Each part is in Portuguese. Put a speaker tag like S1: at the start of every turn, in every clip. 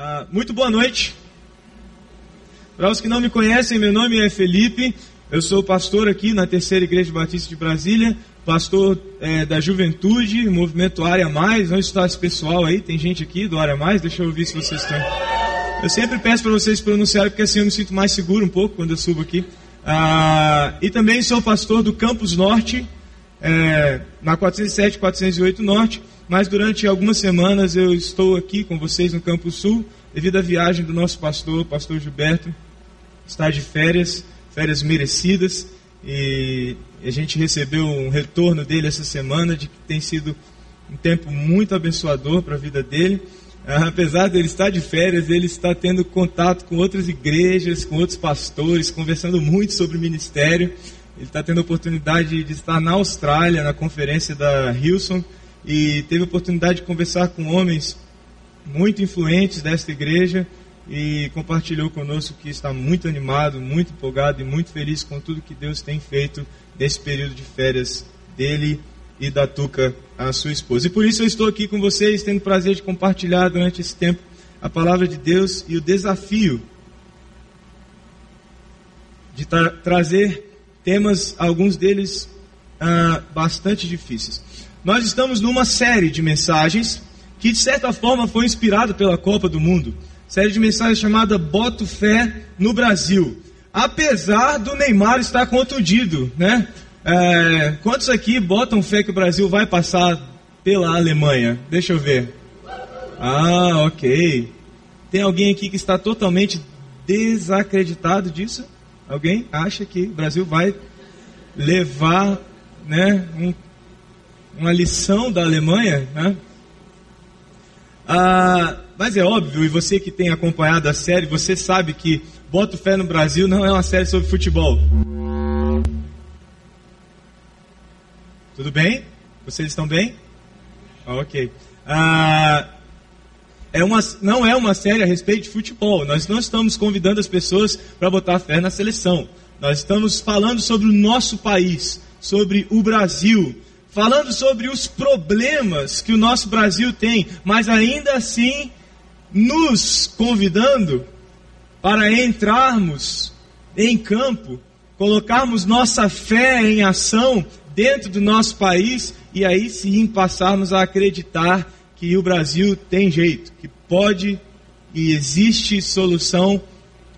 S1: Ah, muito boa noite. Para os que não me conhecem, meu nome é Felipe. Eu sou pastor aqui na Terceira Igreja Batista de Brasília, pastor é, da Juventude, Movimento Área Mais. Onde está esse pessoal aí? Tem gente aqui do Área Mais? Deixa eu ouvir se vocês estão. Eu sempre peço para vocês pronunciarem, porque assim eu me sinto mais seguro um pouco quando eu subo aqui. Ah, e também sou pastor do Campus Norte, é, na 407, 408 Norte mas durante algumas semanas eu estou aqui com vocês no Campo Sul, devido à viagem do nosso pastor, pastor Gilberto, está de férias, férias merecidas, e a gente recebeu um retorno dele essa semana de que tem sido um tempo muito abençoador para a vida dele. Ah, apesar dele estar de férias, ele está tendo contato com outras igrejas, com outros pastores, conversando muito sobre o ministério. Ele está tendo a oportunidade de estar na Austrália, na conferência da Hilson, e teve a oportunidade de conversar com homens muito influentes desta igreja e compartilhou conosco que está muito animado, muito empolgado e muito feliz com tudo que Deus tem feito nesse período de férias dele e da Tuca, a sua esposa. E por isso eu estou aqui com vocês, tendo o prazer de compartilhar durante esse tempo a palavra de Deus e o desafio de tra trazer temas, alguns deles ah, bastante difíceis. Nós estamos numa série de mensagens que, de certa forma, foi inspirada pela Copa do Mundo. Série de mensagens chamada Boto Fé no Brasil. Apesar do Neymar estar contundido, né? É, quantos aqui botam fé que o Brasil vai passar pela Alemanha? Deixa eu ver. Ah, ok. Tem alguém aqui que está totalmente desacreditado disso? Alguém acha que o Brasil vai levar né, um uma lição da Alemanha, né? Ah, mas é óbvio, e você que tem acompanhado a série, você sabe que Boto Fé no Brasil não é uma série sobre futebol. Tudo bem? Vocês estão bem? Ok. Ah, é uma, não é uma série a respeito de futebol. Nós não estamos convidando as pessoas para botar fé na seleção. Nós estamos falando sobre o nosso país, sobre o Brasil, falando sobre os problemas que o nosso Brasil tem, mas ainda assim nos convidando para entrarmos em campo, colocarmos nossa fé em ação dentro do nosso país e aí sim passarmos a acreditar que o Brasil tem jeito, que pode e existe solução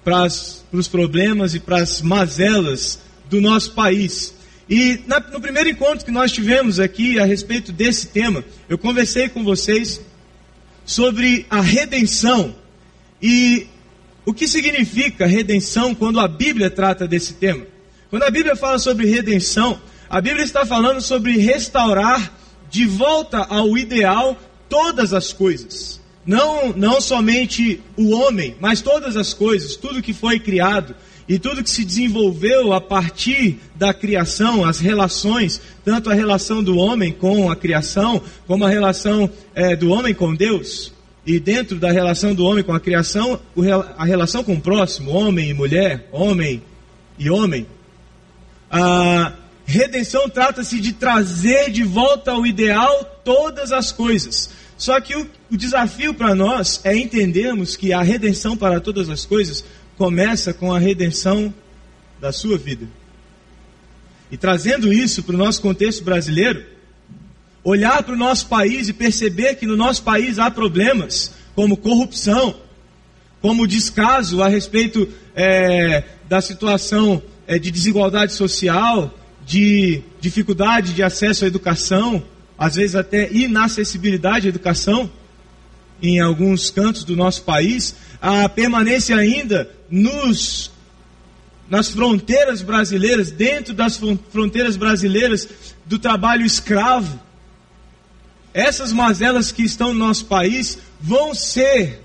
S1: para os problemas e para as mazelas do nosso país. E na, no primeiro encontro que nós tivemos aqui a respeito desse tema, eu conversei com vocês sobre a redenção e o que significa redenção quando a Bíblia trata desse tema. Quando a Bíblia fala sobre redenção, a Bíblia está falando sobre restaurar de volta ao ideal todas as coisas. Não, não somente o homem, mas todas as coisas, tudo que foi criado, e tudo que se desenvolveu a partir da criação, as relações, tanto a relação do homem com a criação, como a relação é, do homem com Deus, e dentro da relação do homem com a criação, a relação com o próximo, homem e mulher, homem e homem. A redenção trata-se de trazer de volta ao ideal todas as coisas. Só que o, o desafio para nós é entendermos que a redenção para todas as coisas começa com a redenção da sua vida. E trazendo isso para o nosso contexto brasileiro, olhar para o nosso país e perceber que no nosso país há problemas como corrupção, como descaso a respeito é, da situação é, de desigualdade social, de dificuldade de acesso à educação, às vezes até inacessibilidade à educação em alguns cantos do nosso país, a permanência ainda nos nas fronteiras brasileiras, dentro das fronteiras brasileiras do trabalho escravo. Essas mazelas que estão no nosso país vão ser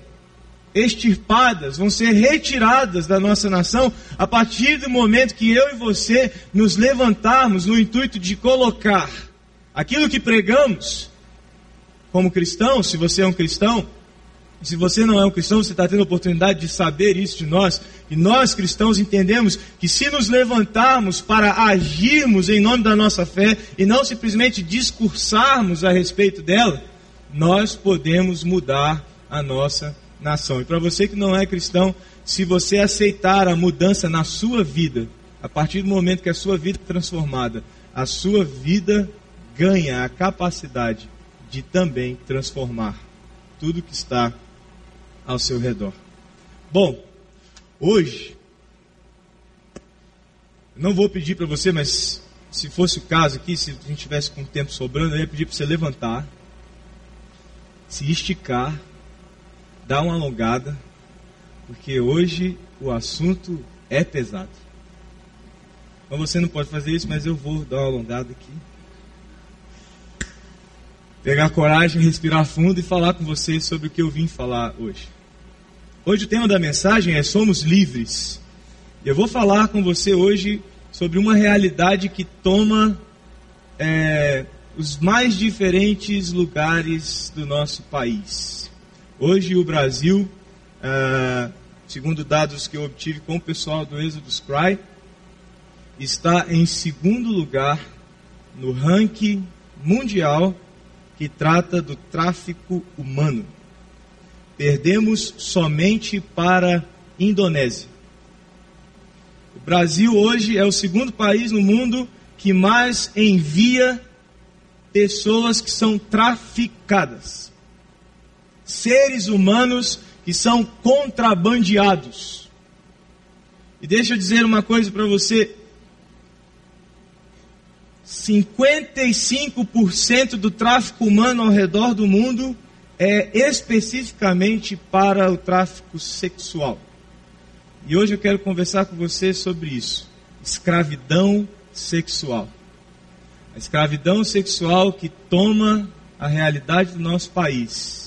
S1: extirpadas, vão ser retiradas da nossa nação a partir do momento que eu e você nos levantarmos no intuito de colocar aquilo que pregamos como cristão, se você é um cristão, se você não é um cristão, você está tendo a oportunidade de saber isso de nós. E nós cristãos entendemos que se nos levantarmos para agirmos em nome da nossa fé e não simplesmente discursarmos a respeito dela, nós podemos mudar a nossa nação. E para você que não é cristão, se você aceitar a mudança na sua vida, a partir do momento que a sua vida é transformada, a sua vida ganha a capacidade de também transformar tudo que está ao seu redor. Bom, hoje, não vou pedir para você, mas se fosse o caso aqui, se a gente tivesse com tempo sobrando, eu ia pedir para você levantar, se esticar, dar uma alongada, porque hoje o assunto é pesado. Então você não pode fazer isso, mas eu vou dar uma alongada aqui. Pegar coragem, respirar fundo e falar com você sobre o que eu vim falar hoje. Hoje o tema da mensagem é Somos Livres. Eu vou falar com você hoje sobre uma realidade que toma é, os mais diferentes lugares do nosso país. Hoje o Brasil, é, segundo dados que eu obtive com o pessoal do Exodus Cry, está em segundo lugar no ranking mundial que trata do tráfico humano. Perdemos somente para Indonésia. O Brasil hoje é o segundo país no mundo que mais envia pessoas que são traficadas. Seres humanos que são contrabandeados. E deixa eu dizer uma coisa para você: 55% do tráfico humano ao redor do mundo é especificamente para o tráfico sexual. E hoje eu quero conversar com você sobre isso. Escravidão sexual. A escravidão sexual que toma a realidade do nosso país.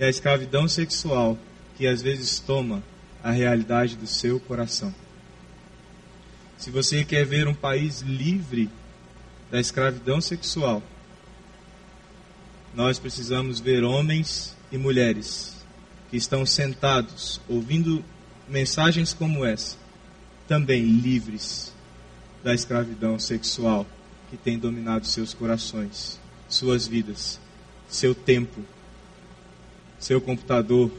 S1: E a escravidão sexual que às vezes toma a realidade do seu coração. Se você quer ver um país livre da escravidão sexual, nós precisamos ver homens e mulheres que estão sentados ouvindo mensagens como essa, também livres da escravidão sexual que tem dominado seus corações, suas vidas, seu tempo, seu computador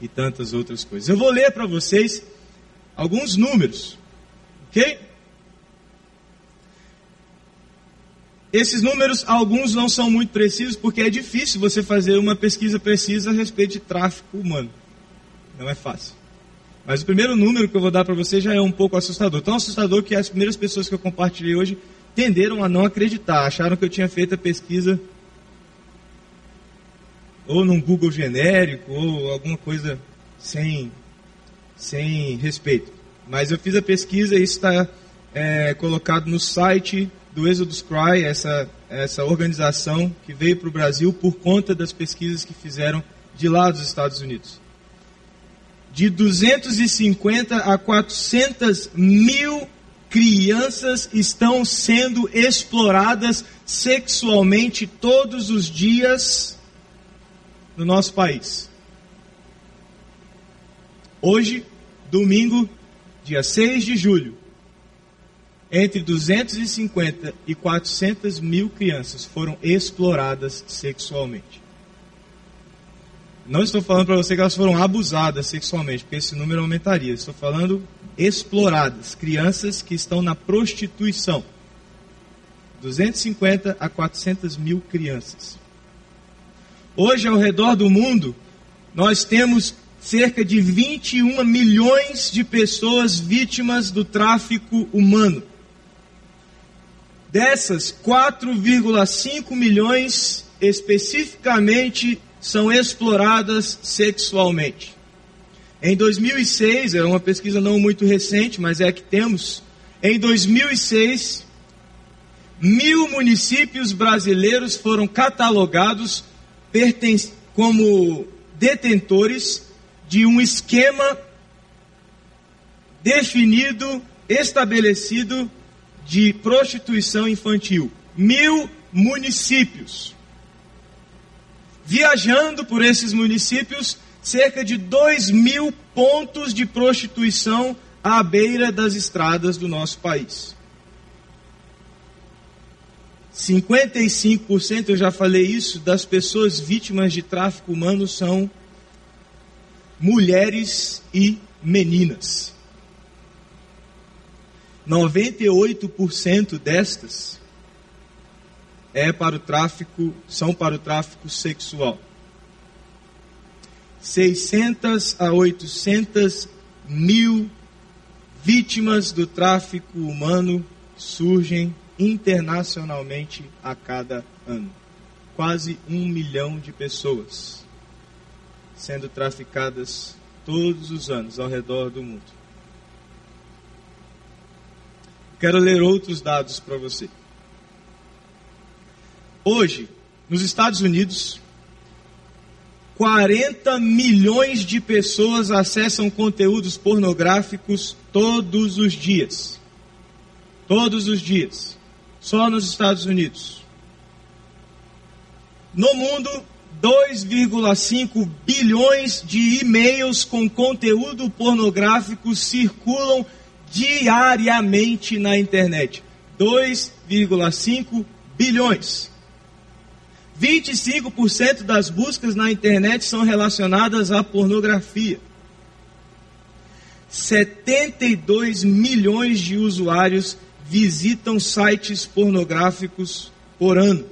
S1: e tantas outras coisas. Eu vou ler para vocês alguns números, ok? Esses números, alguns não são muito precisos, porque é difícil você fazer uma pesquisa precisa a respeito de tráfico humano. Não é fácil. Mas o primeiro número que eu vou dar para você já é um pouco assustador. Tão assustador que as primeiras pessoas que eu compartilhei hoje tenderam a não acreditar. Acharam que eu tinha feito a pesquisa ou num Google genérico, ou alguma coisa sem, sem respeito. Mas eu fiz a pesquisa e está é, colocado no site do Exodus Cry, essa, essa organização que veio para o Brasil por conta das pesquisas que fizeram de lá dos Estados Unidos. De 250 a 400 mil crianças estão sendo exploradas sexualmente todos os dias no nosso país. Hoje, domingo, dia 6 de julho, entre 250 e 400 mil crianças foram exploradas sexualmente. Não estou falando para você que elas foram abusadas sexualmente, porque esse número aumentaria. Estou falando exploradas, crianças que estão na prostituição. 250 a 400 mil crianças. Hoje, ao redor do mundo, nós temos cerca de 21 milhões de pessoas vítimas do tráfico humano. Dessas, 4,5 milhões especificamente são exploradas sexualmente. Em 2006, é uma pesquisa não muito recente, mas é que temos, em 2006, mil municípios brasileiros foram catalogados como detentores de um esquema definido, estabelecido de prostituição infantil. Mil municípios. Viajando por esses municípios, cerca de dois mil pontos de prostituição à beira das estradas do nosso país. 55%, eu já falei isso, das pessoas vítimas de tráfico humano são mulheres e meninas. 98% destas é para o tráfico, são para o tráfico sexual. 600 a 800 mil vítimas do tráfico humano surgem internacionalmente a cada ano. Quase um milhão de pessoas sendo traficadas todos os anos ao redor do mundo. Quero ler outros dados para você. Hoje, nos Estados Unidos, 40 milhões de pessoas acessam conteúdos pornográficos todos os dias. Todos os dias. Só nos Estados Unidos. No mundo, 2,5 bilhões de e-mails com conteúdo pornográfico circulam diariamente na internet. 2,5 bilhões. 25% das buscas na internet são relacionadas à pornografia. 72 milhões de usuários visitam sites pornográficos por ano.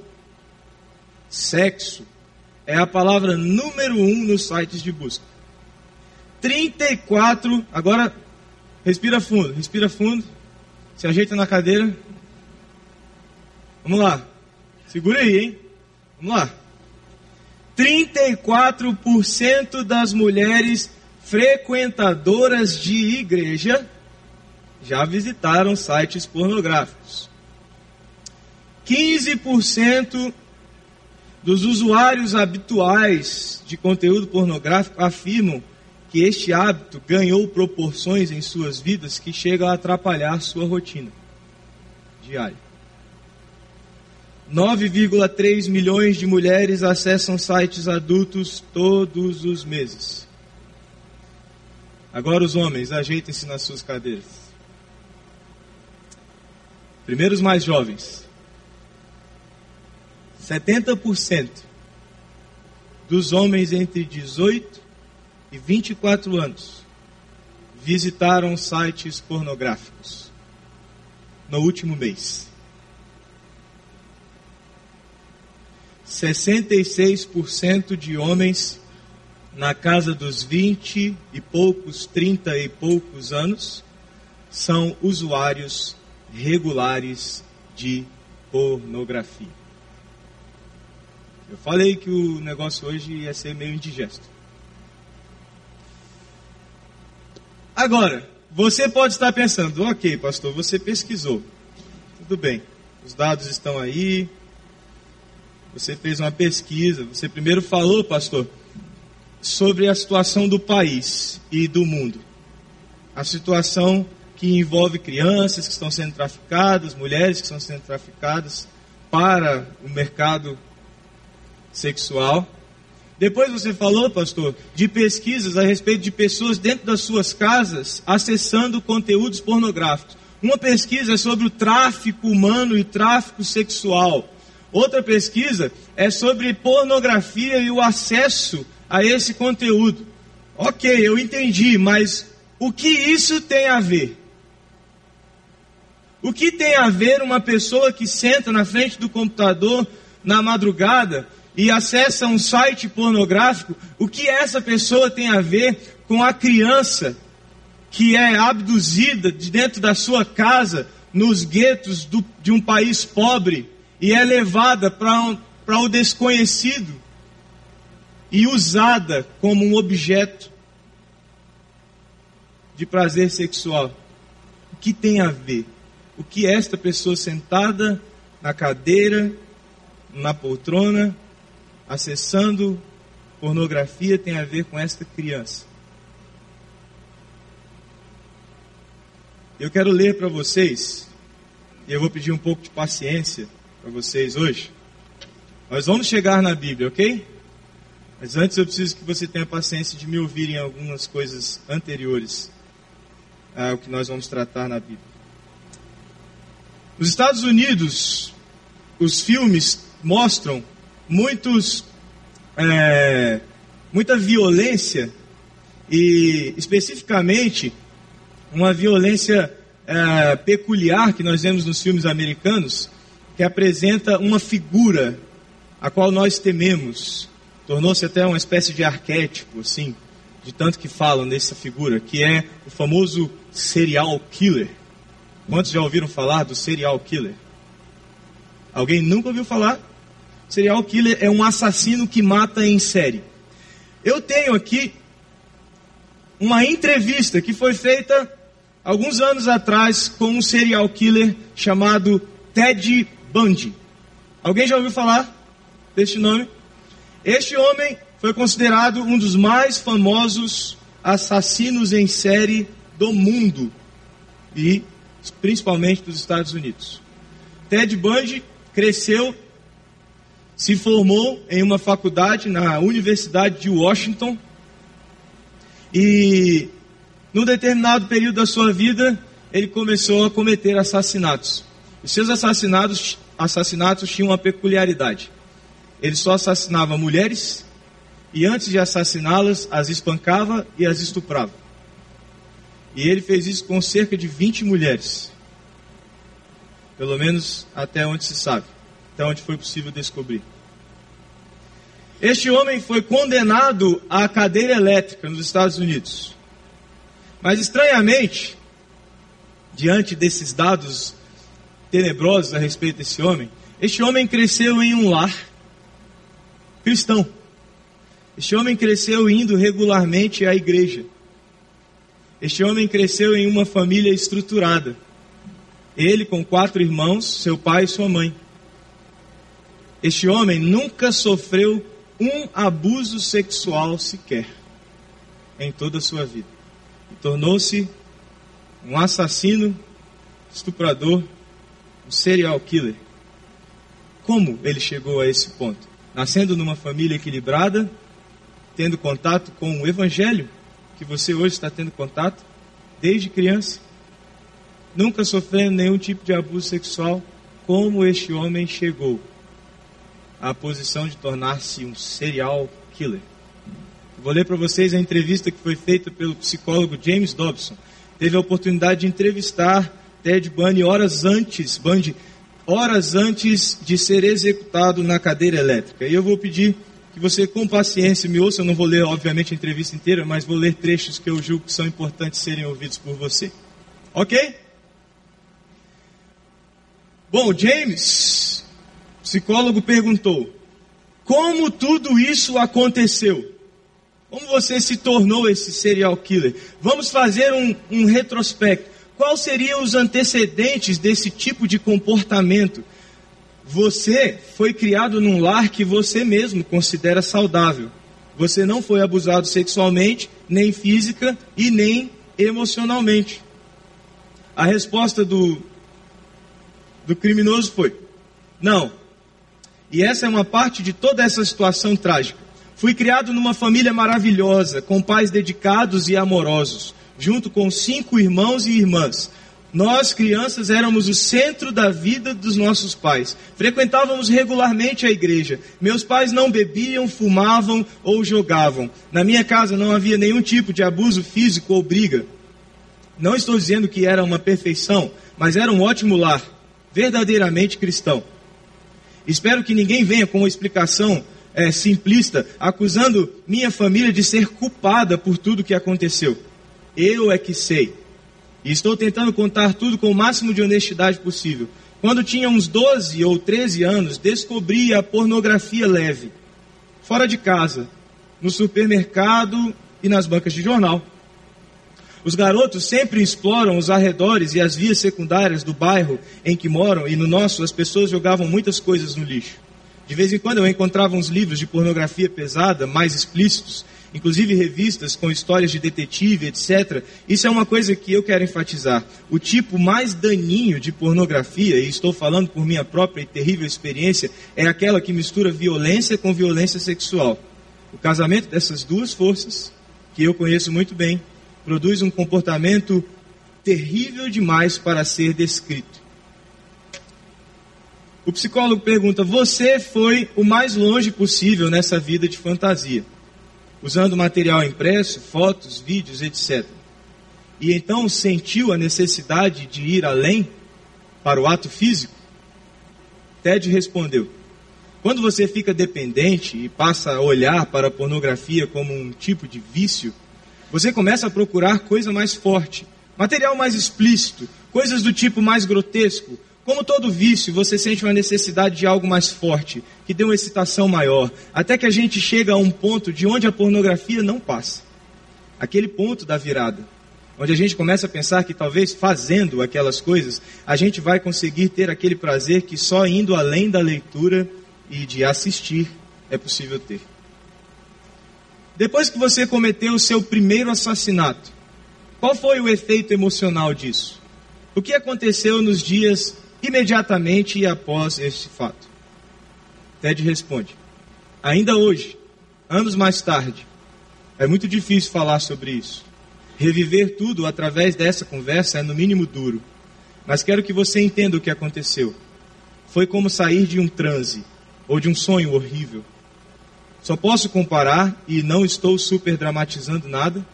S1: Sexo é a palavra número um nos sites de busca. 34, agora respira fundo, respira fundo, se ajeita na cadeira. Vamos lá, segura aí, hein? Vamos lá. 34% das mulheres frequentadoras de igreja já visitaram sites pornográficos. 15% dos usuários habituais de conteúdo pornográfico afirmam que este hábito ganhou proporções em suas vidas que chegam a atrapalhar sua rotina diária. 9,3 milhões de mulheres acessam sites adultos todos os meses. Agora os homens, ajeitem-se nas suas cadeiras. Primeiro os mais jovens. 70% dos homens entre 18 e 24 anos visitaram sites pornográficos no último mês. 66% de homens na casa dos 20 e poucos, 30 e poucos anos são usuários regulares de pornografia. Eu falei que o negócio hoje ia ser meio indigesto. Agora, você pode estar pensando, ok, pastor, você pesquisou. Tudo bem, os dados estão aí, você fez uma pesquisa, você primeiro falou, pastor, sobre a situação do país e do mundo. A situação que envolve crianças que estão sendo traficadas, mulheres que estão sendo traficadas para o mercado sexual. Depois você falou, pastor, de pesquisas a respeito de pessoas dentro das suas casas acessando conteúdos pornográficos. Uma pesquisa é sobre o tráfico humano e tráfico sexual. Outra pesquisa é sobre pornografia e o acesso a esse conteúdo. Ok, eu entendi, mas o que isso tem a ver? O que tem a ver uma pessoa que senta na frente do computador na madrugada e acessa um site pornográfico? O que essa pessoa tem a ver com a criança que é abduzida de dentro da sua casa nos guetos do, de um país pobre? e é levada para um, o desconhecido e usada como um objeto de prazer sexual. O que tem a ver? O que esta pessoa sentada na cadeira, na poltrona, acessando pornografia tem a ver com esta criança? Eu quero ler para vocês, e eu vou pedir um pouco de paciência para vocês hoje. Nós vamos chegar na Bíblia, ok? Mas antes eu preciso que você tenha paciência de me ouvir em algumas coisas anteriores ao que nós vamos tratar na Bíblia. Nos Estados Unidos, os filmes mostram muitos, é, muita violência e especificamente uma violência é, peculiar que nós vemos nos filmes americanos, que apresenta uma figura a qual nós tememos. Tornou-se até uma espécie de arquétipo, assim, de tanto que falam dessa figura, que é o famoso serial killer. Quantos já ouviram falar do serial killer? Alguém nunca ouviu falar? Serial killer é um assassino que mata em série. Eu tenho aqui uma entrevista que foi feita alguns anos atrás com um serial killer chamado Ted Bundy. Alguém já ouviu falar deste nome? Este homem foi considerado um dos mais famosos assassinos em série do mundo e principalmente dos Estados Unidos. Ted Bundy cresceu, se formou em uma faculdade na Universidade de Washington e num determinado período da sua vida ele começou a cometer assassinatos. Os seus assassinatos, assassinatos tinham uma peculiaridade. Ele só assassinava mulheres e antes de assassiná-las, as espancava e as estuprava. E ele fez isso com cerca de 20 mulheres. Pelo menos até onde se sabe, até onde foi possível descobrir. Este homem foi condenado à cadeira elétrica nos Estados Unidos. Mas estranhamente, diante desses dados tenebrosos a respeito desse homem, este homem cresceu em um lar cristão. Este homem cresceu indo regularmente à igreja. Este homem cresceu em uma família estruturada. Ele com quatro irmãos, seu pai e sua mãe. Este homem nunca sofreu um abuso sexual sequer em toda a sua vida. Tornou-se um assassino, estuprador, um serial killer. Como ele chegou a esse ponto? Nascendo numa família equilibrada, tendo contato com o Evangelho, que você hoje está tendo contato, desde criança, nunca sofrendo nenhum tipo de abuso sexual, como este homem chegou à posição de tornar-se um serial killer. Vou ler para vocês a entrevista que foi feita pelo psicólogo James Dobson. Teve a oportunidade de entrevistar Ted Bundy horas antes, Bundy, horas antes de ser executado na cadeira elétrica. E eu vou pedir que você com paciência me ouça. Eu não vou ler, obviamente, a entrevista inteira, mas vou ler trechos que eu julgo que são importantes serem ouvidos por você. Ok? Bom, James, psicólogo, perguntou: como tudo isso aconteceu? Como você se tornou esse serial killer? Vamos fazer um, um retrospecto. Quais seriam os antecedentes desse tipo de comportamento? Você foi criado num lar que você mesmo considera saudável. Você não foi abusado sexualmente, nem física e nem emocionalmente. A resposta do, do criminoso foi: não. E essa é uma parte de toda essa situação trágica. Fui criado numa família maravilhosa, com pais dedicados e amorosos, junto com cinco irmãos e irmãs. Nós, crianças, éramos o centro da vida dos nossos pais. Frequentávamos regularmente a igreja. Meus pais não bebiam, fumavam ou jogavam. Na minha casa não havia nenhum tipo de abuso físico ou briga. Não estou dizendo que era uma perfeição, mas era um ótimo lar, verdadeiramente cristão. Espero que ninguém venha com uma explicação é, simplista, acusando minha família de ser culpada por tudo que aconteceu. Eu é que sei. E estou tentando contar tudo com o máximo de honestidade possível. Quando tinha uns 12 ou 13 anos, descobri a pornografia leve, fora de casa, no supermercado e nas bancas de jornal. Os garotos sempre exploram os arredores e as vias secundárias do bairro em que moram, e no nosso as pessoas jogavam muitas coisas no lixo. De vez em quando eu encontrava uns livros de pornografia pesada, mais explícitos, inclusive revistas com histórias de detetive, etc. Isso é uma coisa que eu quero enfatizar. O tipo mais daninho de pornografia, e estou falando por minha própria e terrível experiência, é aquela que mistura violência com violência sexual. O casamento dessas duas forças, que eu conheço muito bem, produz um comportamento terrível demais para ser descrito. O psicólogo pergunta: Você foi o mais longe possível nessa vida de fantasia? Usando material impresso, fotos, vídeos, etc. E então sentiu a necessidade de ir além para o ato físico? Ted respondeu: Quando você fica dependente e passa a olhar para a pornografia como um tipo de vício, você começa a procurar coisa mais forte, material mais explícito, coisas do tipo mais grotesco. Como todo vício, você sente uma necessidade de algo mais forte, que dê uma excitação maior, até que a gente chega a um ponto de onde a pornografia não passa. Aquele ponto da virada, onde a gente começa a pensar que talvez fazendo aquelas coisas, a gente vai conseguir ter aquele prazer que só indo além da leitura e de assistir é possível ter. Depois que você cometeu o seu primeiro assassinato, qual foi o efeito emocional disso? O que aconteceu nos dias imediatamente após este fato? Ted responde: Ainda hoje, anos mais tarde, é muito difícil falar sobre isso. Reviver tudo através dessa conversa é no mínimo duro. Mas quero que você entenda o que aconteceu. Foi como sair de um transe ou de um sonho horrível. Só posso comparar, e não estou super dramatizando nada,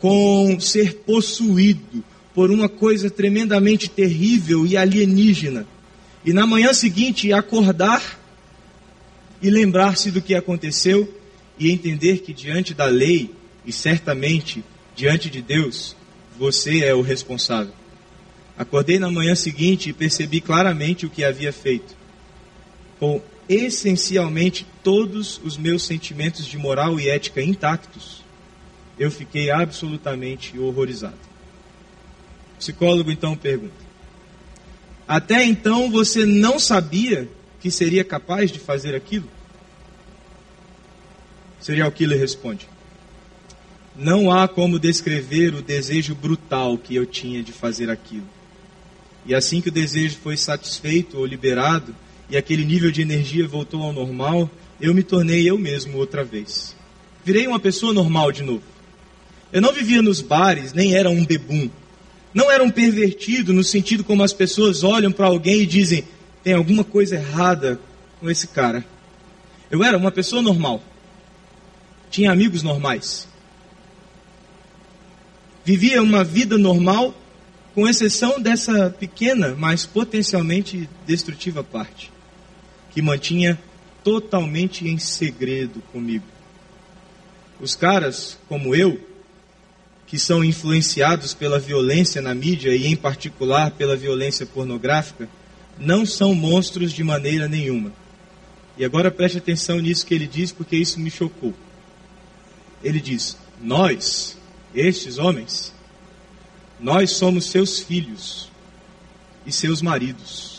S1: com ser possuído por uma coisa tremendamente terrível e alienígena. E na manhã seguinte acordar e lembrar-se do que aconteceu e entender que diante da lei e certamente diante de Deus, você é o responsável. Acordei na manhã seguinte e percebi claramente o que havia feito. Com essencialmente todos os meus sentimentos de moral e ética intactos, eu fiquei absolutamente horrorizado. O psicólogo então pergunta: Até então você não sabia que seria capaz de fazer aquilo? Serial Killer responde: Não há como descrever o desejo brutal que eu tinha de fazer aquilo. E assim que o desejo foi satisfeito ou liberado, e aquele nível de energia voltou ao normal, eu me tornei eu mesmo outra vez. Virei uma pessoa normal de novo. Eu não vivia nos bares, nem era um bebum. Não era um pervertido no sentido como as pessoas olham para alguém e dizem: tem alguma coisa errada com esse cara. Eu era uma pessoa normal. Tinha amigos normais. Vivia uma vida normal, com exceção dessa pequena, mas potencialmente destrutiva parte que mantinha totalmente em segredo comigo. Os caras, como eu, que são influenciados pela violência na mídia e, em particular, pela violência pornográfica, não são monstros de maneira nenhuma. E agora preste atenção nisso que ele diz, porque isso me chocou. Ele diz: Nós, estes homens, nós somos seus filhos e seus maridos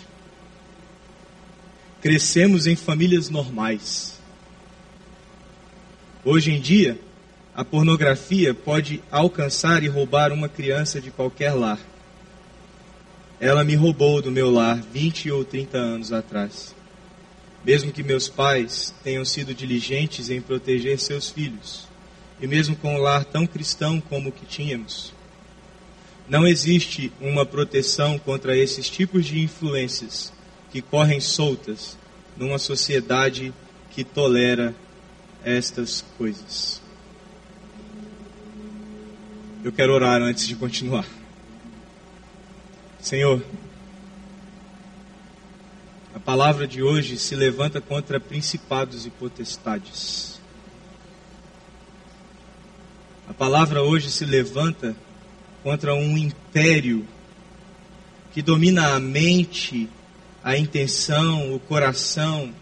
S1: crescemos em famílias normais. Hoje em dia, a pornografia pode alcançar e roubar uma criança de qualquer lar. Ela me roubou do meu lar 20 ou 30 anos atrás. Mesmo que meus pais tenham sido diligentes em proteger seus filhos, e mesmo com um lar tão cristão como o que tínhamos, não existe uma proteção contra esses tipos de influências que correm soltas numa sociedade que tolera estas coisas. Eu quero orar antes de continuar. Senhor, a palavra de hoje se levanta contra principados e potestades. A palavra hoje se levanta contra um império que domina a mente a intenção, o coração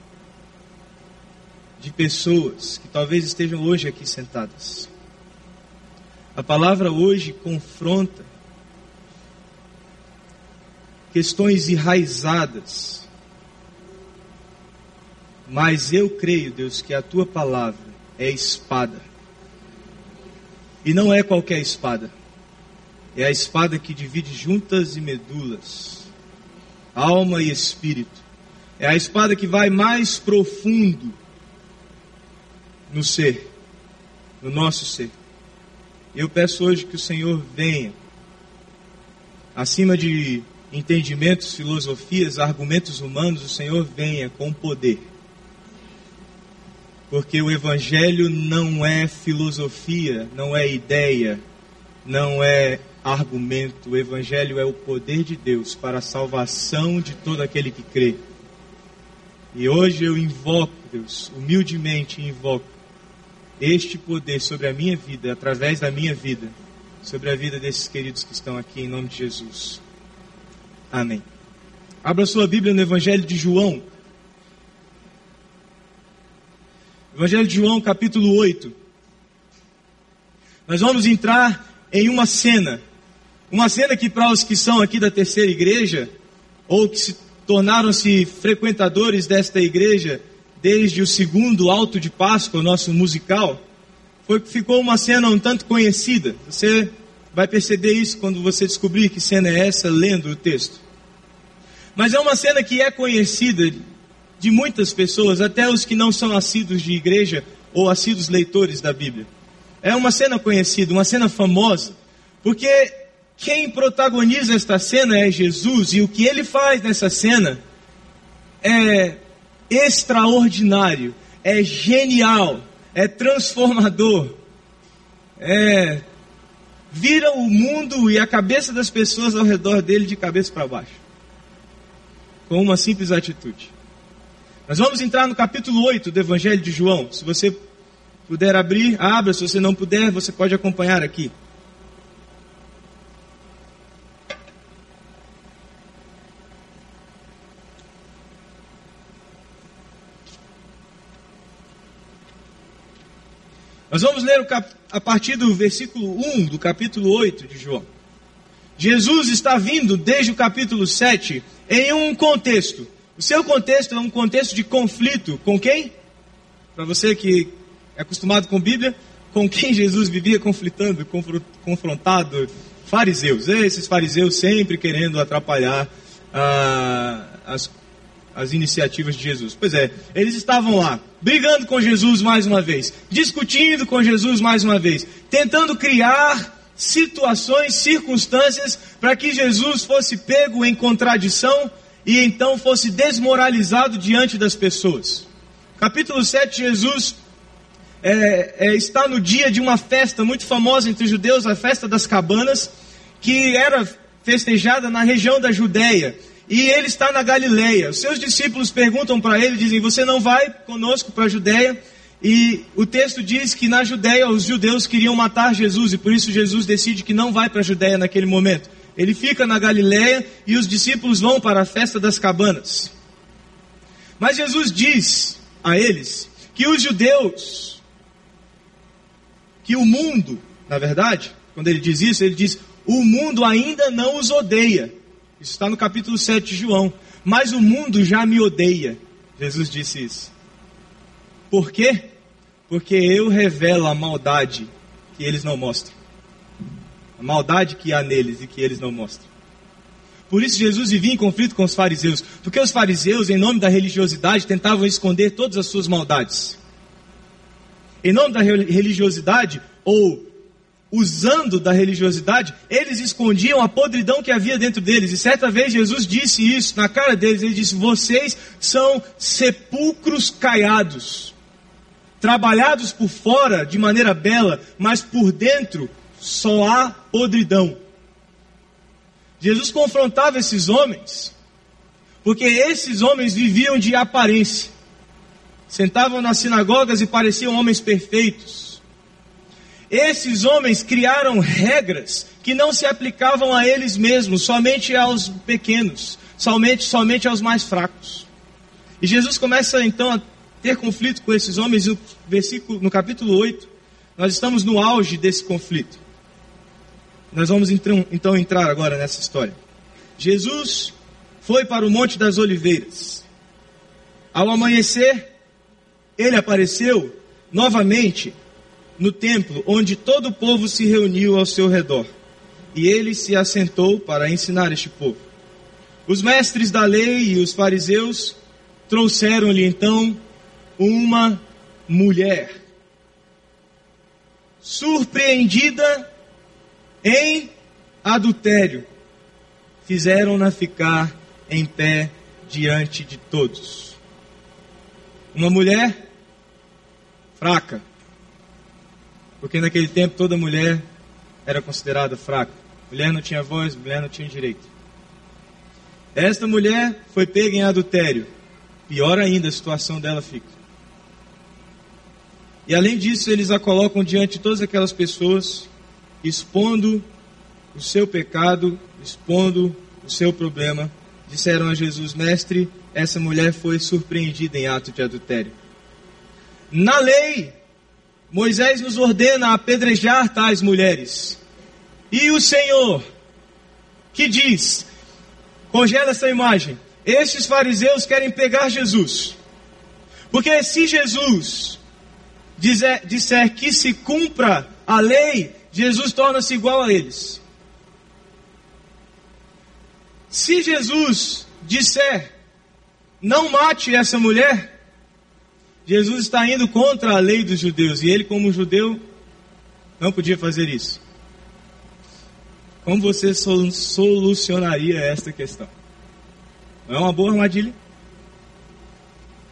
S1: de pessoas que talvez estejam hoje aqui sentadas. A palavra hoje confronta questões enraizadas. Mas eu creio, Deus, que a tua palavra é espada. E não é qualquer espada. É a espada que divide juntas e medulas alma e espírito. É a espada que vai mais profundo no ser, no nosso ser. Eu peço hoje que o Senhor venha, acima de entendimentos, filosofias, argumentos humanos, o Senhor venha com poder. Porque o Evangelho não é filosofia, não é ideia, não é argumento. O Evangelho é o poder de Deus para a salvação de todo aquele que crê. E hoje eu invoco, Deus, humildemente invoco este poder sobre a minha vida, através da minha vida, sobre a vida desses queridos que estão aqui, em nome de Jesus. Amém. Abra sua Bíblia no Evangelho de João. Evangelho de João, capítulo 8. Nós vamos entrar em uma cena. Uma cena que, para os que são aqui da terceira igreja, ou que se tornaram-se frequentadores desta igreja desde o segundo alto de Páscoa, nosso musical, foi, ficou uma cena um tanto conhecida. Você vai perceber isso quando você descobrir que cena é essa lendo o texto. Mas é uma cena que é conhecida de muitas pessoas, até os que não são assíduos de igreja ou assíduos leitores da Bíblia. É uma cena conhecida, uma cena famosa, porque quem protagoniza esta cena é Jesus, e o que ele faz nessa cena é extraordinário, é genial, é transformador, é vira o mundo e a cabeça das pessoas ao redor dele de cabeça para baixo, com uma simples atitude. Nós vamos entrar no capítulo 8 do Evangelho de João. Se você puder abrir, abra. Se você não puder, você pode acompanhar aqui. Nós vamos ler a partir do versículo 1 do capítulo 8 de João. Jesus está vindo desde o capítulo 7 em um contexto. O seu contexto é um contexto de conflito com quem? Para você que é acostumado com Bíblia, com quem Jesus vivia conflitando, confrontado? Fariseus. Esses fariseus sempre querendo atrapalhar ah, as as iniciativas de Jesus. Pois é, eles estavam lá, brigando com Jesus mais uma vez, discutindo com Jesus mais uma vez, tentando criar situações, circunstâncias para que Jesus fosse pego em contradição e então fosse desmoralizado diante das pessoas. Capítulo 7, Jesus é, é, está no dia de uma festa muito famosa entre os judeus, a festa das cabanas, que era festejada na região da Judéia e ele está na Galileia. Os seus discípulos perguntam para ele, dizem: Você não vai conosco para a Judéia? E o texto diz que na Judéia os judeus queriam matar Jesus e por isso Jesus decide que não vai para a Judéia naquele momento. Ele fica na Galileia e os discípulos vão para a festa das cabanas. Mas Jesus diz a eles que os judeus, que o mundo, na verdade, quando ele diz isso, ele diz: o mundo ainda não os odeia. Isso está no capítulo 7 de João. Mas o mundo já me odeia. Jesus disse isso. Por quê? Porque eu revelo a maldade que eles não mostram. A maldade que há neles e que eles não mostram. Por isso Jesus vivia em conflito com os fariseus. Porque os fariseus, em nome da religiosidade, tentavam esconder todas as suas maldades. Em nome da religiosidade, ou usando da religiosidade, eles escondiam a podridão que havia dentro deles. E certa vez Jesus disse isso na cara deles: Ele disse, Vocês são sepulcros caiados, trabalhados por fora de maneira bela, mas por dentro só há podridão. Jesus confrontava esses homens, porque esses homens viviam de aparência, sentavam nas sinagogas e pareciam homens perfeitos esses homens criaram regras que não se aplicavam a eles mesmos, somente aos pequenos, somente, somente aos mais fracos. E Jesus começa então a ter conflito com esses homens no, versículo, no capítulo 8. Nós estamos no auge desse conflito. Nós vamos então, então entrar agora nessa história. Jesus foi para o Monte das Oliveiras. Ao amanhecer, ele apareceu novamente no templo, onde todo o povo se reuniu ao seu redor. E ele se assentou para ensinar este povo. Os mestres da lei e os fariseus trouxeram-lhe então uma mulher surpreendida em adultério. Fizeram-na ficar em pé diante de todos. Uma mulher fraca, porque naquele tempo toda mulher era considerada fraca. Mulher não tinha voz, mulher não tinha direito. Esta mulher foi pega em adultério. Pior ainda a situação dela fica. E além disso, eles a colocam diante de todas aquelas pessoas, expondo o seu pecado, expondo o seu problema. Disseram a Jesus, mestre, essa mulher foi surpreendida em ato de adultério. Na lei, Moisés nos ordena apedrejar tais mulheres. E o Senhor, que diz, congela essa imagem, estes fariseus querem pegar Jesus. Porque se Jesus disser, disser que se cumpra a lei, Jesus torna-se igual a eles. Se Jesus disser, não mate essa mulher, Jesus está indo contra a lei dos judeus. E ele, como judeu, não podia fazer isso. Como você solucionaria esta questão? Não é uma boa armadilha?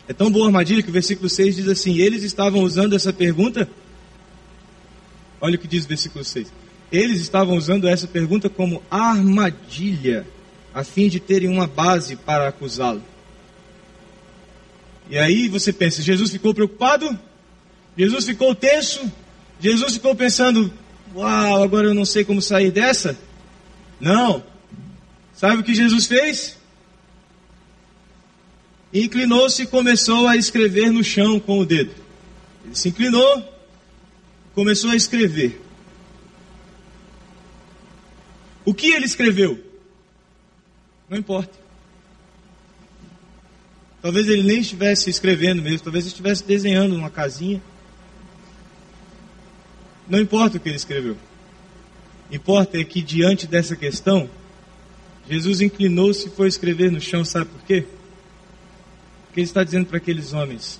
S1: É tão boa armadilha que o versículo 6 diz assim: Eles estavam usando essa pergunta. Olha o que diz o versículo 6. Eles estavam usando essa pergunta como armadilha, a fim de terem uma base para acusá-lo. E aí você pensa: Jesus ficou preocupado? Jesus ficou tenso? Jesus ficou pensando: Uau, agora eu não sei como sair dessa? Não. Sabe o que Jesus fez? Inclinou-se e começou a escrever no chão com o dedo. Ele se inclinou, começou a escrever. O que ele escreveu? Não importa. Talvez ele nem estivesse escrevendo mesmo, talvez estivesse desenhando uma casinha. Não importa o que ele escreveu. Importa é que diante dessa questão, Jesus inclinou-se e foi escrever no chão, sabe por quê? Porque ele está dizendo para aqueles homens: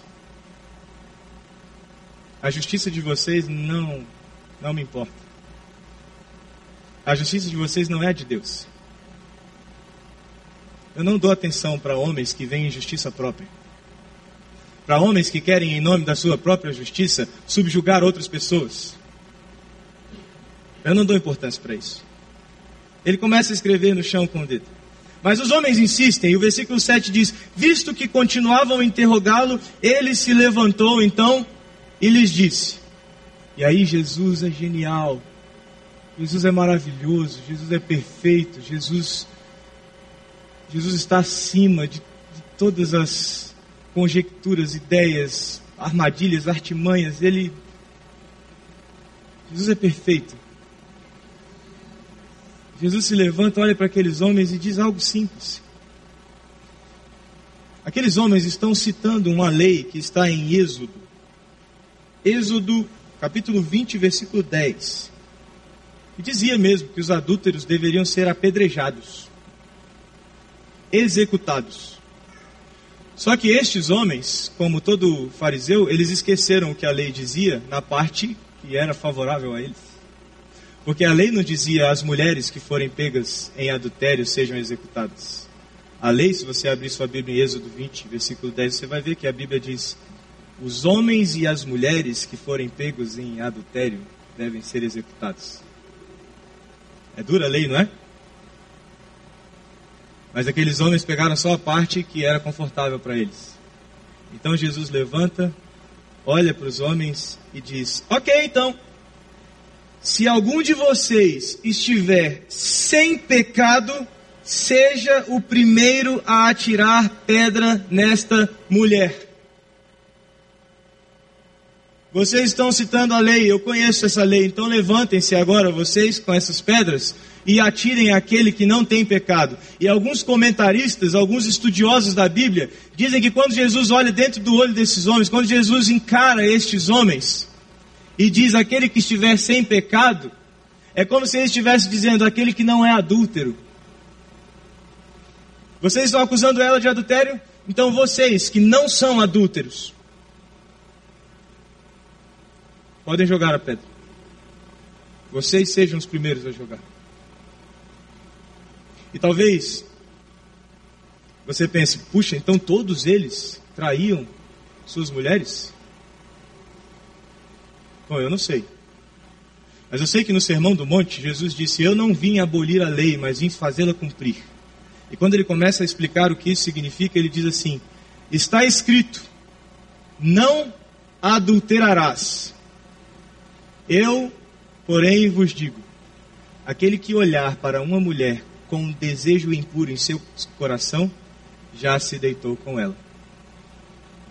S1: a justiça de vocês não, não me importa. A justiça de vocês não é de Deus. Eu não dou atenção para homens que veem justiça própria para homens que querem, em nome da sua própria justiça, subjugar outras pessoas. Eu não dou importância para isso. Ele começa a escrever no chão com o dedo. Mas os homens insistem, e o versículo 7 diz: Visto que continuavam a interrogá-lo, ele se levantou então e lhes disse. E aí Jesus é genial, Jesus é maravilhoso, Jesus é perfeito, Jesus, Jesus está acima de, de todas as conjecturas, ideias, armadilhas, artimanhas. Ele, Jesus é perfeito. Jesus se levanta, olha para aqueles homens e diz algo simples. Aqueles homens estão citando uma lei que está em Êxodo. Êxodo, capítulo 20, versículo 10. Que dizia mesmo que os adúlteros deveriam ser apedrejados, executados. Só que estes homens, como todo fariseu, eles esqueceram o que a lei dizia na parte que era favorável a eles. Porque a lei não dizia as mulheres que forem pegas em adultério sejam executadas. A lei, se você abrir sua Bíblia em Êxodo 20, versículo 10, você vai ver que a Bíblia diz: os homens e as mulheres que forem pegos em adultério devem ser executados. É dura a lei, não é? Mas aqueles homens pegaram só a parte que era confortável para eles. Então Jesus levanta, olha para os homens e diz: Ok, então, se algum de vocês estiver sem pecado, seja o primeiro a atirar pedra nesta mulher. Vocês estão citando a lei, eu conheço essa lei, então levantem-se agora vocês com essas pedras e atirem aquele que não tem pecado. E alguns comentaristas, alguns estudiosos da Bíblia, dizem que quando Jesus olha dentro do olho desses homens, quando Jesus encara estes homens, e diz aquele que estiver sem pecado, é como se ele estivesse dizendo aquele que não é adúltero. Vocês estão acusando ela de adultério? Então vocês que não são adúlteros, podem jogar a pedra. Vocês sejam os primeiros a jogar. E talvez você pense, puxa, então todos eles traíam suas mulheres? Bom, eu não sei. Mas eu sei que no Sermão do Monte, Jesus disse: Eu não vim abolir a lei, mas vim fazê-la cumprir. E quando ele começa a explicar o que isso significa, ele diz assim: Está escrito, não adulterarás. Eu, porém, vos digo: aquele que olhar para uma mulher com um desejo impuro em seu coração, já se deitou com ela.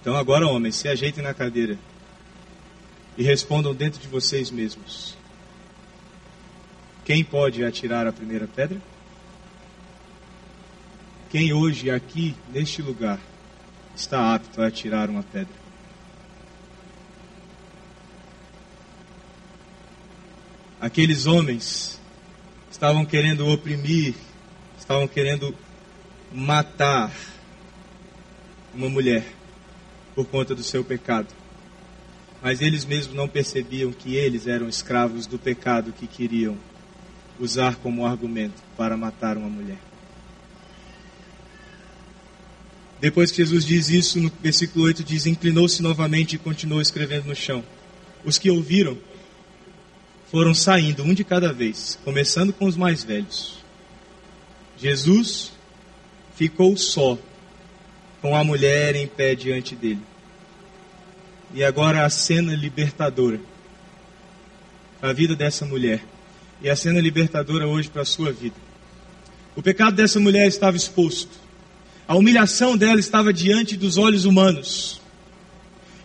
S1: Então agora, homens, se ajeitem na cadeira e respondam dentro de vocês mesmos. Quem pode atirar a primeira pedra? Quem hoje aqui, neste lugar, está apto a atirar uma pedra? Aqueles homens estavam querendo oprimir, estavam querendo matar uma mulher por conta do seu pecado. Mas eles mesmos não percebiam que eles eram escravos do pecado que queriam usar como argumento para matar uma mulher. Depois que Jesus diz isso, no versículo 8 diz: Inclinou-se novamente e continuou escrevendo no chão. Os que ouviram foram saindo, um de cada vez, começando com os mais velhos. Jesus ficou só, com a mulher em pé diante dele. E agora a cena libertadora a vida dessa mulher e a cena libertadora hoje para a sua vida. O pecado dessa mulher estava exposto. A humilhação dela estava diante dos olhos humanos.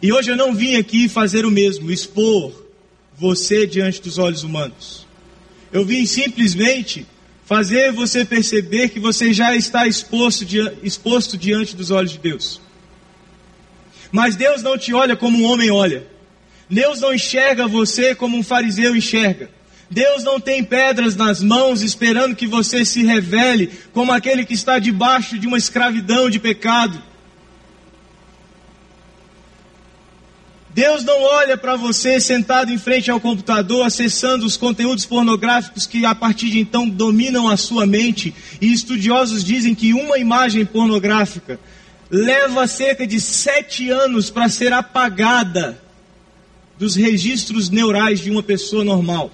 S1: E hoje eu não vim aqui fazer o mesmo, expor você diante dos olhos humanos. Eu vim simplesmente fazer você perceber que você já está exposto, exposto diante dos olhos de Deus. Mas Deus não te olha como um homem olha. Deus não enxerga você como um fariseu enxerga. Deus não tem pedras nas mãos esperando que você se revele como aquele que está debaixo de uma escravidão de pecado. Deus não olha para você sentado em frente ao computador, acessando os conteúdos pornográficos que a partir de então dominam a sua mente. E estudiosos dizem que uma imagem pornográfica leva cerca de sete anos para ser apagada dos registros neurais de uma pessoa normal.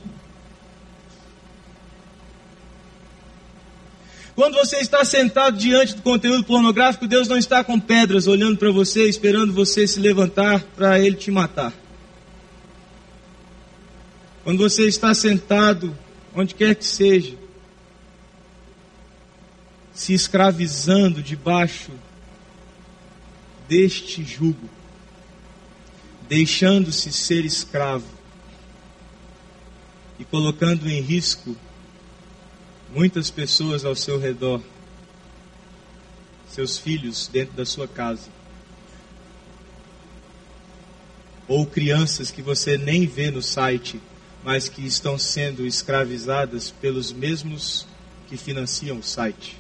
S1: Quando você está sentado diante do conteúdo pornográfico, Deus não está com pedras olhando para você, esperando você se levantar para Ele te matar. Quando você está sentado, onde quer que seja, se escravizando debaixo deste jugo, deixando-se ser escravo e colocando em risco muitas pessoas ao seu redor, seus filhos dentro da sua casa, ou crianças que você nem vê no site, mas que estão sendo escravizadas pelos mesmos que financiam o site.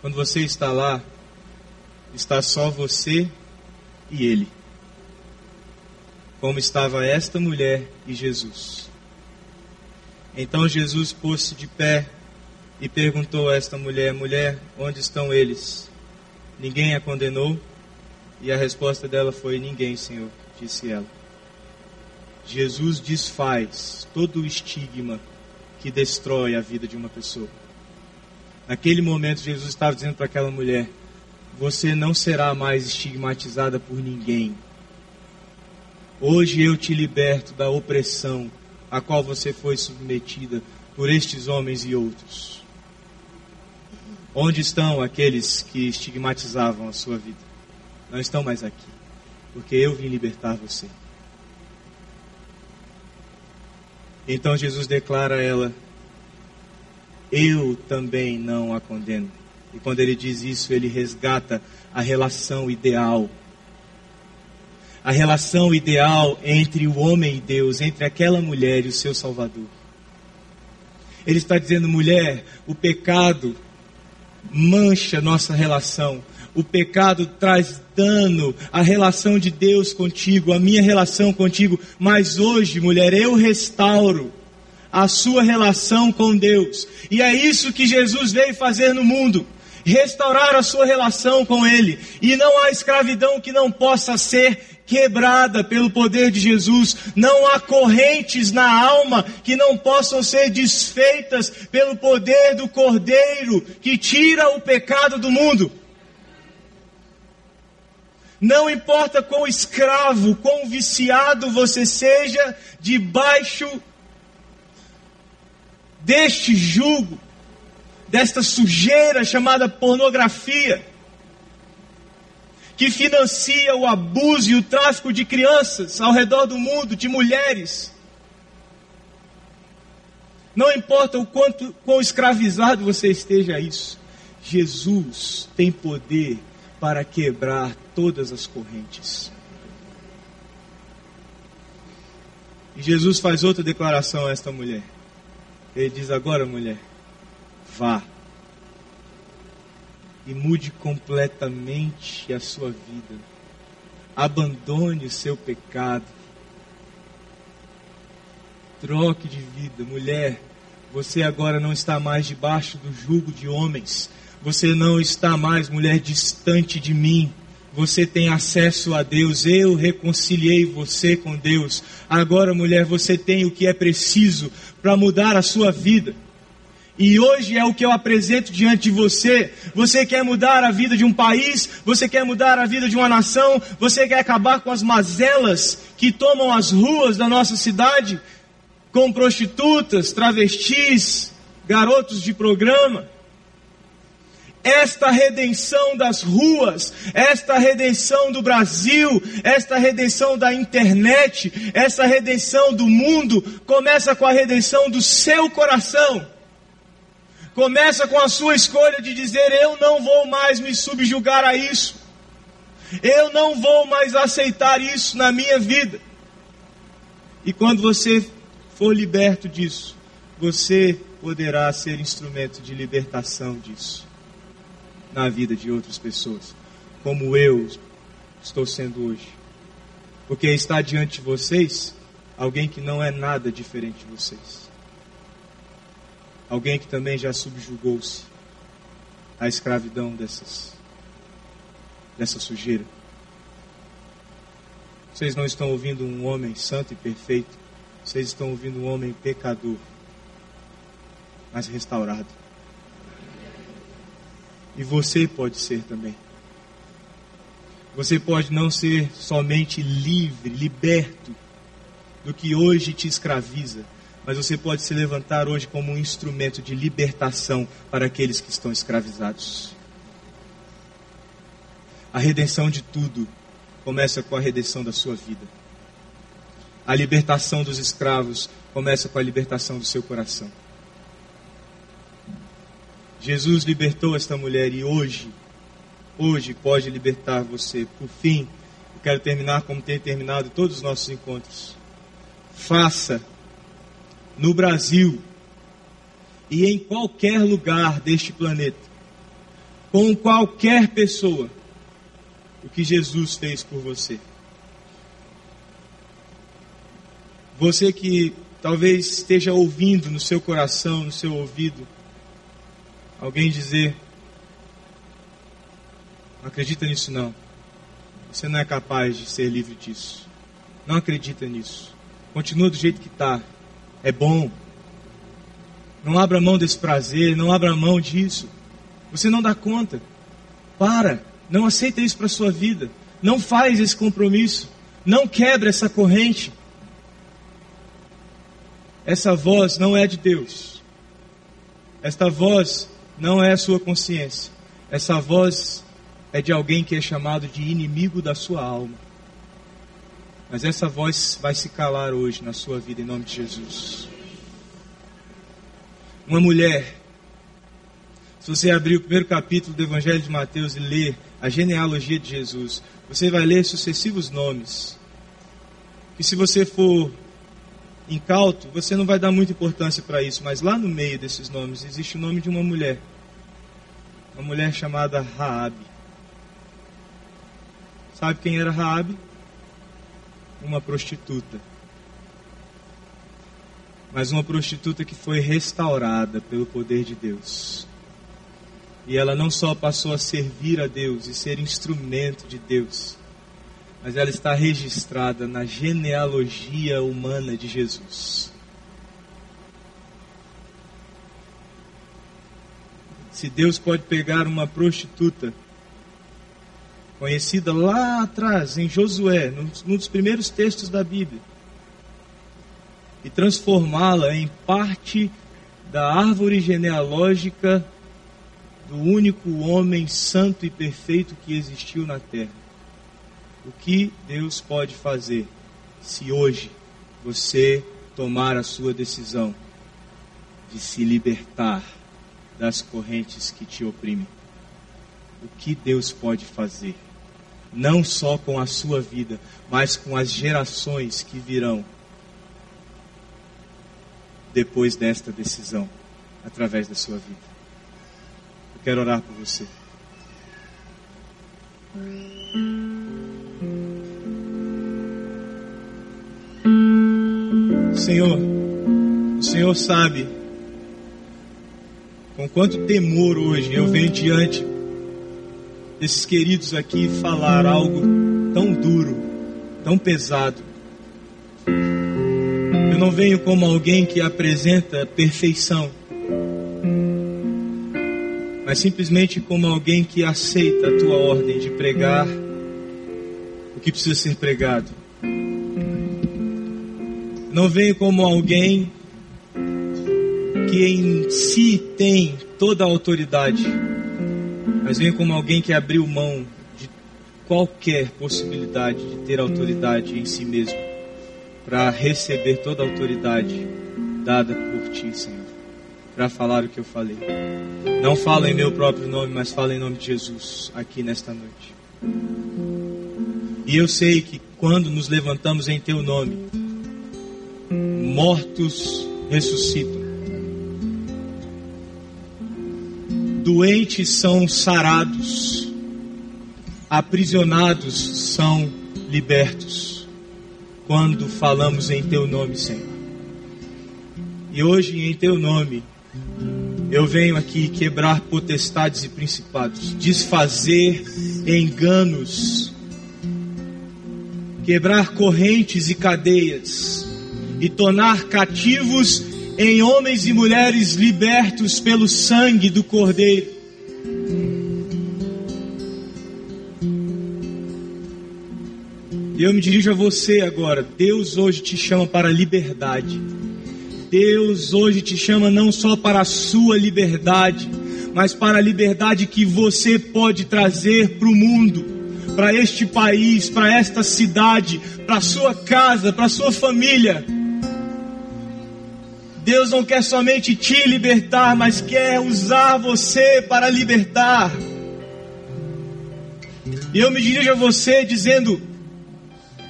S1: Quando você está lá, está só você e ele. Como estava esta mulher e Jesus. Então Jesus pôs-se de pé e perguntou a esta mulher: Mulher, onde estão eles? Ninguém a condenou? E a resposta dela foi: Ninguém, Senhor, disse ela. Jesus desfaz todo o estigma que destrói a vida de uma pessoa. Naquele momento, Jesus estava dizendo para aquela mulher: Você não será mais estigmatizada por ninguém. Hoje eu te liberto da opressão a qual você foi submetida por estes homens e outros? Onde estão aqueles que estigmatizavam a sua vida? Não estão mais aqui, porque eu vim libertar você. Então Jesus declara a ela: Eu também não a condeno. E quando ele diz isso, ele resgata a relação ideal a relação ideal entre o homem e Deus, entre aquela mulher e o seu Salvador. Ele está dizendo, mulher, o pecado mancha nossa relação. O pecado traz dano à relação de Deus contigo, à minha relação contigo. Mas hoje, mulher, eu restauro a sua relação com Deus. E é isso que Jesus veio fazer no mundo restaurar a sua relação com Ele. E não há escravidão que não possa ser quebrada pelo poder de Jesus. Não há correntes na alma que não possam ser desfeitas pelo poder do Cordeiro que tira o pecado do mundo. Não importa quão escravo, quão viciado você seja, debaixo deste jugo, desta sujeira chamada pornografia, que financia o abuso e o tráfico de crianças ao redor do mundo, de mulheres. Não importa o quanto quão escravizado você esteja a isso, Jesus tem poder para quebrar todas as correntes. E Jesus faz outra declaração a esta mulher. Ele diz: Agora, mulher, vá e mude completamente a sua vida. Abandone o seu pecado. Troque de vida, mulher. Você agora não está mais debaixo do jugo de homens você não está mais, mulher, distante de mim. Você tem acesso a Deus. Eu reconciliei você com Deus. Agora, mulher, você tem o que é preciso para mudar a sua vida. E hoje é o que eu apresento diante de você. Você quer mudar a vida de um país, você quer mudar a vida de uma nação, você quer acabar com as mazelas que tomam as ruas da nossa cidade, com prostitutas, travestis, garotos de programa esta redenção das ruas, esta redenção do Brasil, esta redenção da internet, essa redenção do mundo, começa com a redenção do seu coração. Começa com a sua escolha de dizer: Eu não vou mais me subjugar a isso. Eu não vou mais aceitar isso na minha vida. E quando você for liberto disso, você poderá ser instrumento de libertação disso na vida de outras pessoas, como eu estou sendo hoje. Porque está diante de vocês alguém que não é nada diferente de vocês. Alguém que também já subjugou-se à escravidão dessas, dessa sujeira. Vocês não estão ouvindo um homem santo e perfeito, vocês estão ouvindo um homem pecador, mas restaurado. E você pode ser também. Você pode não ser somente livre, liberto do que hoje te escraviza, mas você pode se levantar hoje como um instrumento de libertação para aqueles que estão escravizados. A redenção de tudo começa com a redenção da sua vida. A libertação dos escravos começa com a libertação do seu coração. Jesus libertou esta mulher e hoje, hoje pode libertar você. Por fim, eu quero terminar como tem terminado todos os nossos encontros. Faça no Brasil e em qualquer lugar deste planeta, com qualquer pessoa, o que Jesus fez por você. Você que talvez esteja ouvindo no seu coração, no seu ouvido, alguém dizer: Não acredita nisso não. Você não é capaz de ser livre disso. Não acredita nisso. Continua do jeito que está. É bom. Não abra mão desse prazer, não abra mão disso. Você não dá conta. Para. Não aceita isso para sua vida. Não faz esse compromisso. Não quebra essa corrente. Essa voz não é de Deus. Esta voz não é a sua consciência. Essa voz é de alguém que é chamado de inimigo da sua alma. Mas essa voz vai se calar hoje na sua vida em nome de Jesus. Uma mulher, se você abrir o primeiro capítulo do Evangelho de Mateus e ler a genealogia de Jesus, você vai ler sucessivos nomes. E se você for incauto, você não vai dar muita importância para isso, mas lá no meio desses nomes existe o nome de uma mulher. Uma mulher chamada Raabe. Sabe quem era Raabe? Uma prostituta. Mas uma prostituta que foi restaurada pelo poder de Deus. E ela não só passou a servir a Deus e ser instrumento de Deus, mas ela está registrada na genealogia humana de Jesus. Se Deus pode pegar uma prostituta, conhecida lá atrás, em Josué, num dos primeiros textos da Bíblia, e transformá-la em parte da árvore genealógica do único homem santo e perfeito que existiu na terra. O que Deus pode fazer se hoje você tomar a sua decisão de se libertar das correntes que te oprimem? O que Deus pode fazer? Não só com a sua vida, mas com as gerações que virão depois desta decisão, através da sua vida. Eu quero orar por você. Senhor, o Senhor sabe com quanto temor hoje eu venho diante desses queridos aqui falar algo tão duro, tão pesado eu não venho como alguém que apresenta perfeição, mas simplesmente como alguém que aceita a tua ordem de pregar o que precisa ser pregado. Não venho como alguém que em si tem toda a autoridade, mas venho como alguém que abriu mão de qualquer possibilidade de ter autoridade em si mesmo para receber toda a autoridade dada por ti, Senhor, para falar o que eu falei. Não falo em meu próprio nome, mas falo em nome de Jesus aqui nesta noite. E eu sei que quando nos levantamos em teu nome, mortos ressuscitam. Doentes são sarados, aprisionados são libertos quando falamos em Teu nome, Senhor. E hoje, em Teu nome, eu venho aqui quebrar potestades e principados, desfazer enganos, quebrar correntes e cadeias, e tornar cativos em homens e mulheres libertos pelo sangue do Cordeiro. E eu me dirijo a você agora. Deus hoje te chama para a liberdade. Deus hoje te chama não só para a sua liberdade, mas para a liberdade que você pode trazer para o mundo, para este país, para esta cidade, para sua casa, para sua família. Deus não quer somente te libertar, mas quer usar você para libertar. E eu me dirijo a você dizendo: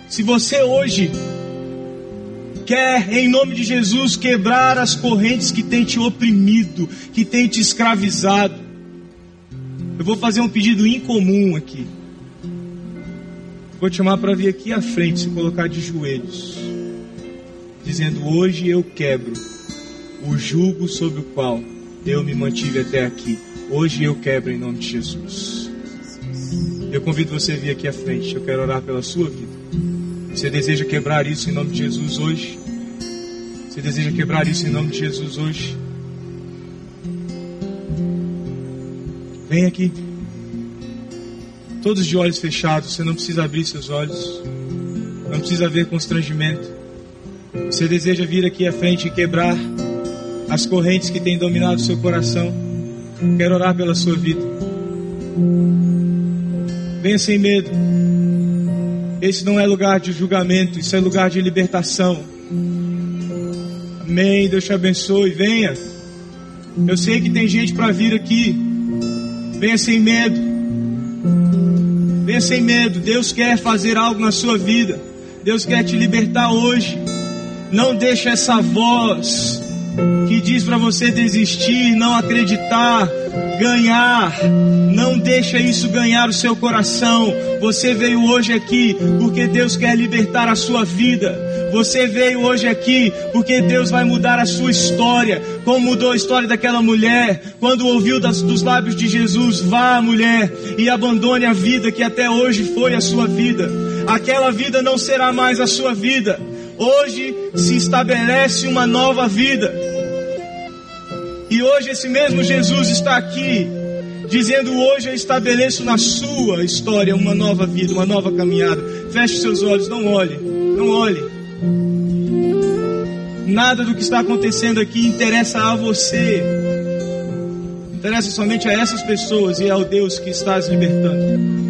S1: se você hoje quer, em nome de Jesus, quebrar as correntes que tem te oprimido, que tem te escravizado, eu vou fazer um pedido incomum aqui. Vou te chamar para vir aqui à frente, se colocar de joelhos, dizendo: Hoje eu quebro o jugo sobre o qual eu me mantive até aqui. Hoje eu quebro em nome de Jesus. Eu convido você a vir aqui à frente. Eu quero orar pela sua vida. Você deseja quebrar isso em nome de Jesus hoje? Você deseja quebrar isso em nome de Jesus hoje? Vem aqui. Todos de olhos fechados, você não precisa abrir seus olhos. Não precisa haver constrangimento. Você deseja vir aqui à frente e quebrar as correntes que têm dominado o seu coração. Quero orar pela sua vida. Venha sem medo. Esse não é lugar de julgamento, isso é lugar de libertação. Amém. Deus te abençoe. Venha. Eu sei que tem gente para vir aqui. Venha sem medo. Venha sem medo. Deus quer fazer algo na sua vida. Deus quer te libertar hoje. Não deixe essa voz que diz para você desistir, não acreditar, ganhar. Não deixa isso ganhar o seu coração. Você veio hoje aqui porque Deus quer libertar a sua vida. Você veio hoje aqui porque Deus vai mudar a sua história, como mudou a história daquela mulher, quando ouviu das, dos lábios de Jesus: Vá, mulher, e abandone a vida que até hoje foi a sua vida aquela vida não será mais a sua vida. Hoje se estabelece uma nova vida. E hoje esse mesmo Jesus está aqui, dizendo: Hoje eu estabeleço na sua história uma nova vida, uma nova caminhada. Feche seus olhos, não olhe, não olhe. Nada do que está acontecendo aqui interessa a você. Interessa somente a essas pessoas e ao Deus que está as libertando.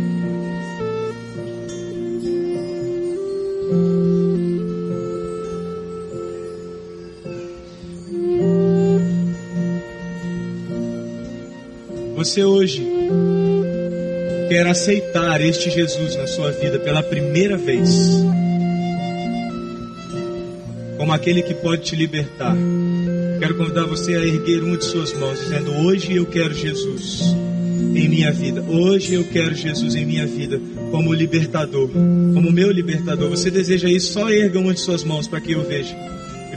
S1: Você hoje quer aceitar este Jesus na sua vida pela primeira vez, como aquele que pode te libertar. Quero convidar você a erguer uma de suas mãos, dizendo: Hoje eu quero Jesus em minha vida. Hoje eu quero Jesus em minha vida como libertador, como meu libertador. Você deseja isso? Só erga uma de suas mãos para que eu veja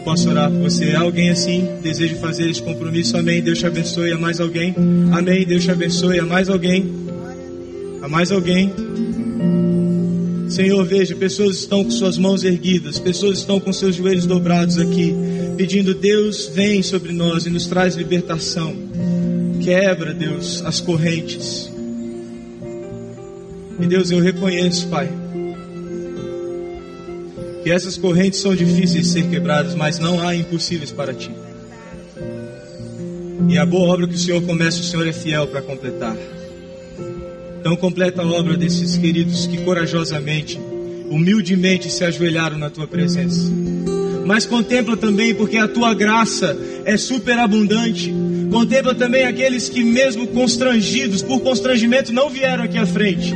S1: posso orar por você. Alguém assim deseja fazer esse compromisso? Amém. Deus te abençoe. A mais alguém? Amém. Deus te abençoe. A mais alguém? A mais alguém? Senhor, veja, pessoas estão com suas mãos erguidas, pessoas estão com seus joelhos dobrados aqui, pedindo: Deus, vem sobre nós e nos traz libertação. Quebra, Deus, as correntes. E Deus, eu reconheço, Pai que essas correntes são difíceis de ser quebradas, mas não há impossíveis para ti. E a boa obra que o Senhor começa, o Senhor é fiel para completar. Então completa a obra desses queridos que corajosamente, humildemente se ajoelharam na tua presença. Mas contempla também porque a tua graça é superabundante. Contempla também aqueles que mesmo constrangidos por constrangimento não vieram aqui à frente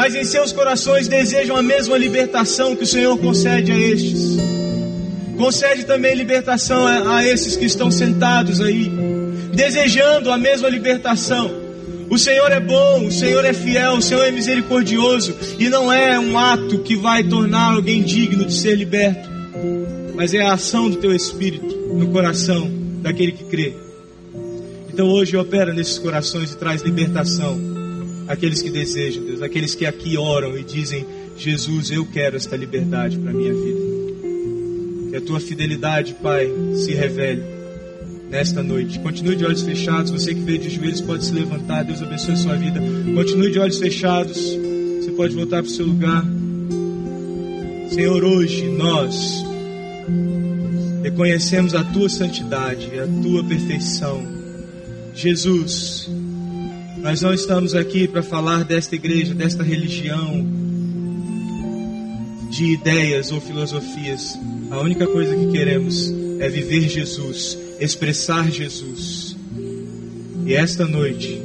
S1: mas em seus corações desejam a mesma libertação que o Senhor concede a estes. Concede também libertação a, a esses que estão sentados aí, desejando a mesma libertação. O Senhor é bom, o Senhor é fiel, o Senhor é misericordioso e não é um ato que vai tornar alguém digno de ser liberto, mas é a ação do teu Espírito no coração daquele que crê. Então hoje opera nesses corações e traz libertação aqueles que desejam, Deus, aqueles que aqui oram e dizem: Jesus, eu quero esta liberdade para a minha vida. Que a tua fidelidade, Pai, se revele nesta noite. Continue de olhos fechados. Você que veio de joelhos pode se levantar. Deus abençoe a sua vida. Continue de olhos fechados. Você pode voltar para o seu lugar. Senhor, hoje nós reconhecemos a tua santidade, a tua perfeição. Jesus, nós não estamos aqui para falar desta igreja, desta religião, de ideias ou filosofias. A única coisa que queremos é viver Jesus, expressar Jesus. E esta noite,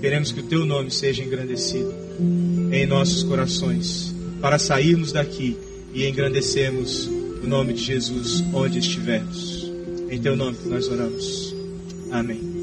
S1: queremos que o teu nome seja engrandecido em nossos corações, para sairmos daqui e engrandecermos o nome de Jesus onde estivermos. Em teu nome nós oramos. Amém.